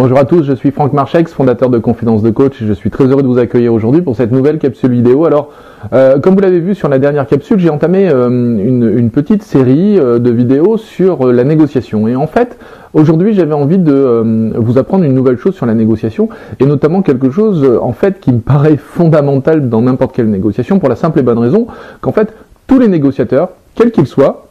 Bonjour à tous, je suis Franck Marchex, fondateur de Confidence de Coach et je suis très heureux de vous accueillir aujourd'hui pour cette nouvelle capsule vidéo. Alors, euh, comme vous l'avez vu sur la dernière capsule, j'ai entamé euh, une, petite série euh, de vidéos sur la négociation. Et en fait, aujourd'hui, j'avais envie de vous apprendre une nouvelle chose sur la négociation et notamment quelque chose en fait qui me paraît fondamental dans n'importe quelle négociation pour la simple et bonne raison qu'en fait, tous les négociateurs, quels qu'ils soient,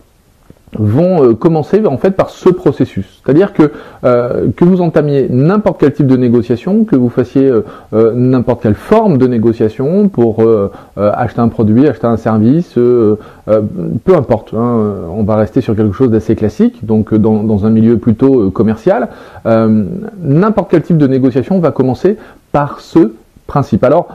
vont euh, commencer en fait par ce processus. C'est-à-dire que euh, que vous entamiez n'importe quel type de négociation, que vous fassiez euh, n'importe quelle forme de négociation pour acheter un produit, acheter un service, peu importe. Hein, on va rester sur quelque chose d'assez classique, donc dans, dans, un milieu plutôt commercial. n'importe quel type de négociation va commencer par ce principe. Alors,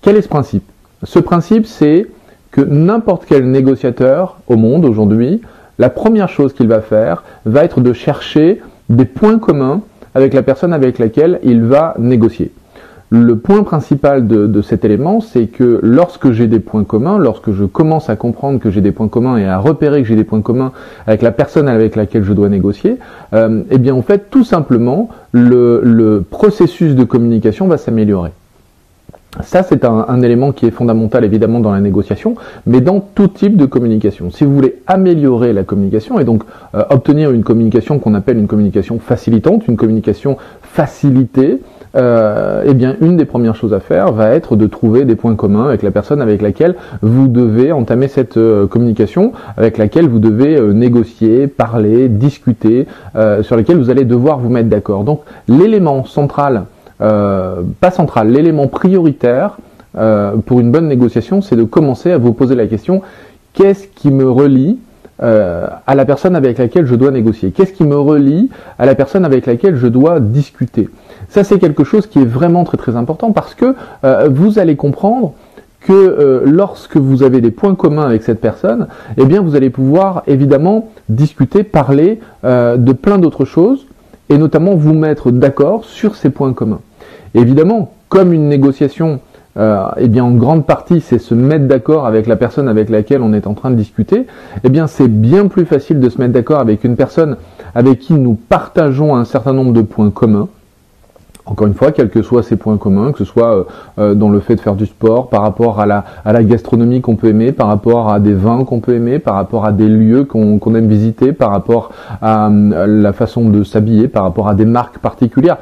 quel est ce principe? Ce principe, c'est que n'importe quel négociateur au monde aujourd'hui la première chose qu'il va faire va être de chercher des points communs avec la personne avec laquelle il va négocier. Le point principal de, cet élément, c'est que lorsque j'ai des points communs, lorsque je commence à comprendre que j'ai des points communs et à repérer que j'ai des points communs avec la personne avec laquelle je dois négocier, euh, eh bien en fait, tout simplement, le processus de communication va s'améliorer. Ça, c'est un, élément qui est fondamental évidemment dans la négociation, mais dans tout type de communication. Si vous voulez améliorer la communication et donc euh, obtenir une communication qu'on appelle une communication facilitante, une communication facilitée, euh, eh bien, une des premières choses à faire va être de trouver des points communs avec la personne avec laquelle vous devez entamer cette euh, communication, avec laquelle vous devez négocier, parler, discuter, sur lesquels vous allez devoir vous mettre d'accord. Donc, l'élément central euh, pas central. L'élément prioritaire euh, pour une bonne négociation, c'est de commencer à vous poser la question qu'est-ce qui me relie euh, à la personne avec laquelle je dois négocier? Qu'est-ce qui me relie à la personne avec laquelle je dois discuter? Ça, c'est quelque chose qui est vraiment très très important parce que vous allez comprendre que lorsque vous avez des points communs avec cette personne, eh bien vous allez pouvoir évidemment discuter, parler de plein d'autres choses et notamment vous mettre d'accord sur ces points communs. Évidemment, comme une négociation, euh, eh bien en grande partie c'est se mettre d'accord avec la personne avec laquelle on est en train de discuter, eh bien c'est bien plus facile de se mettre d'accord avec une personne avec qui nous partageons un certain nombre de points communs, encore une fois, quels que soient ces points communs, que ce soit euh, euh, dans le fait de faire du sport, par rapport à la, à la gastronomie qu'on peut aimer, par rapport à des vins qu'on peut aimer, par rapport à des lieux qu'on aime visiter, par rapport à, la façon de s'habiller, par rapport à des marques particulières.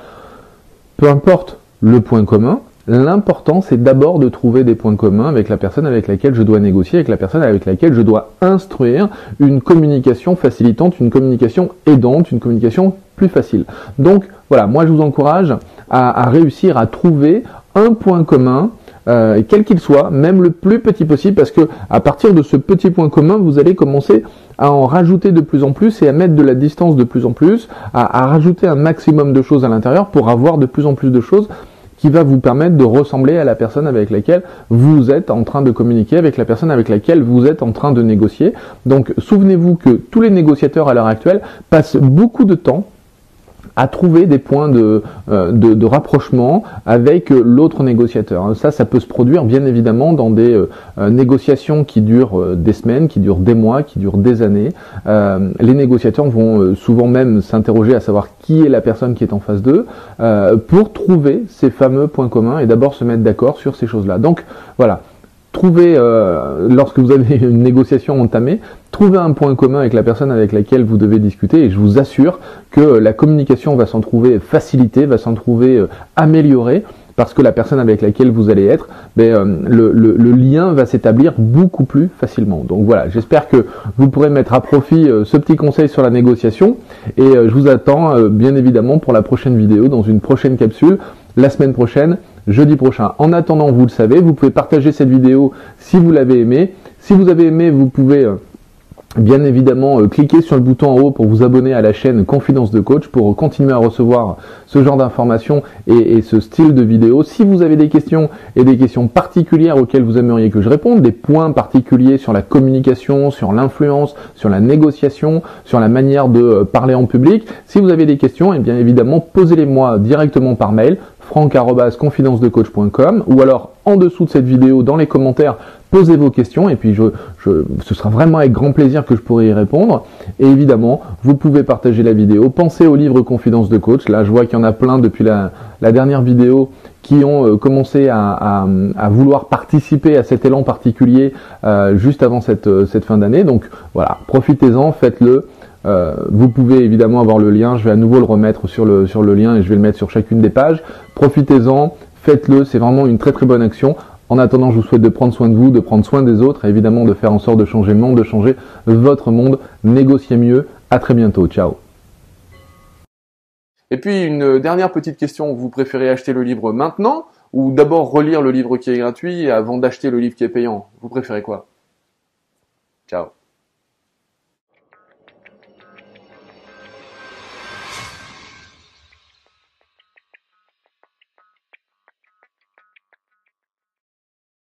Peu importe le point commun, L'important, c'est d'abord de trouver des points communs avec la personne avec laquelle je dois négocier, avec la personne avec laquelle je dois instruire une communication facilitante, une communication aidante, une communication plus facile. Donc voilà, moi je vous encourage à, réussir à trouver un point commun euh, quel qu'il soit, même le plus petit possible, parce que à partir de ce petit point commun, vous allez commencer à en rajouter de plus en plus et à mettre de la distance de plus en plus, à, rajouter un maximum de choses à l'intérieur pour avoir de plus en plus de choses qui va vous permettre de ressembler à la personne avec laquelle vous êtes en train de communiquer, avec la personne avec laquelle vous êtes en train de négocier. Donc souvenez-vous que tous les négociateurs à l'heure actuelle passent beaucoup de temps à trouver des points de, euh, de, rapprochement avec euh, l'autre négociateur. Ça, ça peut se produire bien évidemment dans des euh, négociations qui durent des semaines, qui durent des mois, qui durent des années. les négociateurs vont souvent même s'interroger à savoir qui est la personne qui est en face d'eux pour trouver ces fameux points communs et d'abord se mettre d'accord sur ces choses-là. Donc voilà, trouvez, lorsque vous avez une négociation entamée, trouvez un point commun avec la personne avec laquelle vous devez discuter et je vous assure que la communication va s'en trouver facilitée, va s'en trouver euh, améliorée parce que la personne avec laquelle vous allez être, ben, euh, le, le, lien va s'établir beaucoup plus facilement. Donc voilà, j'espère que vous pourrez mettre à profit ce petit conseil sur la négociation et je vous attends bien évidemment pour la prochaine vidéo dans une prochaine capsule la semaine prochaine jeudi prochain. En attendant, vous le savez, vous pouvez partager cette vidéo si vous l'avez aimé. Si vous avez aimé, vous pouvez euh, bien évidemment euh, cliquer sur le bouton en haut pour vous abonner à la chaîne Confidence de Coach pour continuer à recevoir ce genre d'informations et, ce style de vidéo. Si vous avez des questions et des questions particulières auxquelles vous aimeriez que je réponde, des points particuliers sur la communication, sur l'influence, sur la négociation, sur la manière de euh, parler en public, si vous avez des questions, et eh bien évidemment posez-les moi directement par mail franck.confidencedecoach.com ou alors en dessous de cette vidéo dans les commentaires posez vos questions et puis je, ce sera vraiment avec grand plaisir que je pourrai y répondre. Et évidemment, vous pouvez partager la vidéo. Pensez au livre Confidence de coach. Là, je vois qu'il y en a plein depuis la, dernière vidéo qui ont euh, commencé à, vouloir participer à cet élan particulier euh, juste avant cette, euh, cette fin d'année. Donc voilà, profitez-en, faites-le. Vous pouvez évidemment avoir le lien, je vais à nouveau le remettre sur le, sur le lien et je vais le mettre sur chacune des pages. Profitez-en, faites-le, c'est vraiment une très très bonne action. En attendant, je vous souhaite de prendre soin de vous, de prendre soin des autres et évidemment de faire en sorte de changer le monde, de changer votre monde. Négociez mieux. À très bientôt. Ciao. Et puis une dernière petite question, vous préférez acheter le livre maintenant ou d'abord relire le livre qui est gratuit avant d'acheter le livre qui est payant? Vous préférez quoi?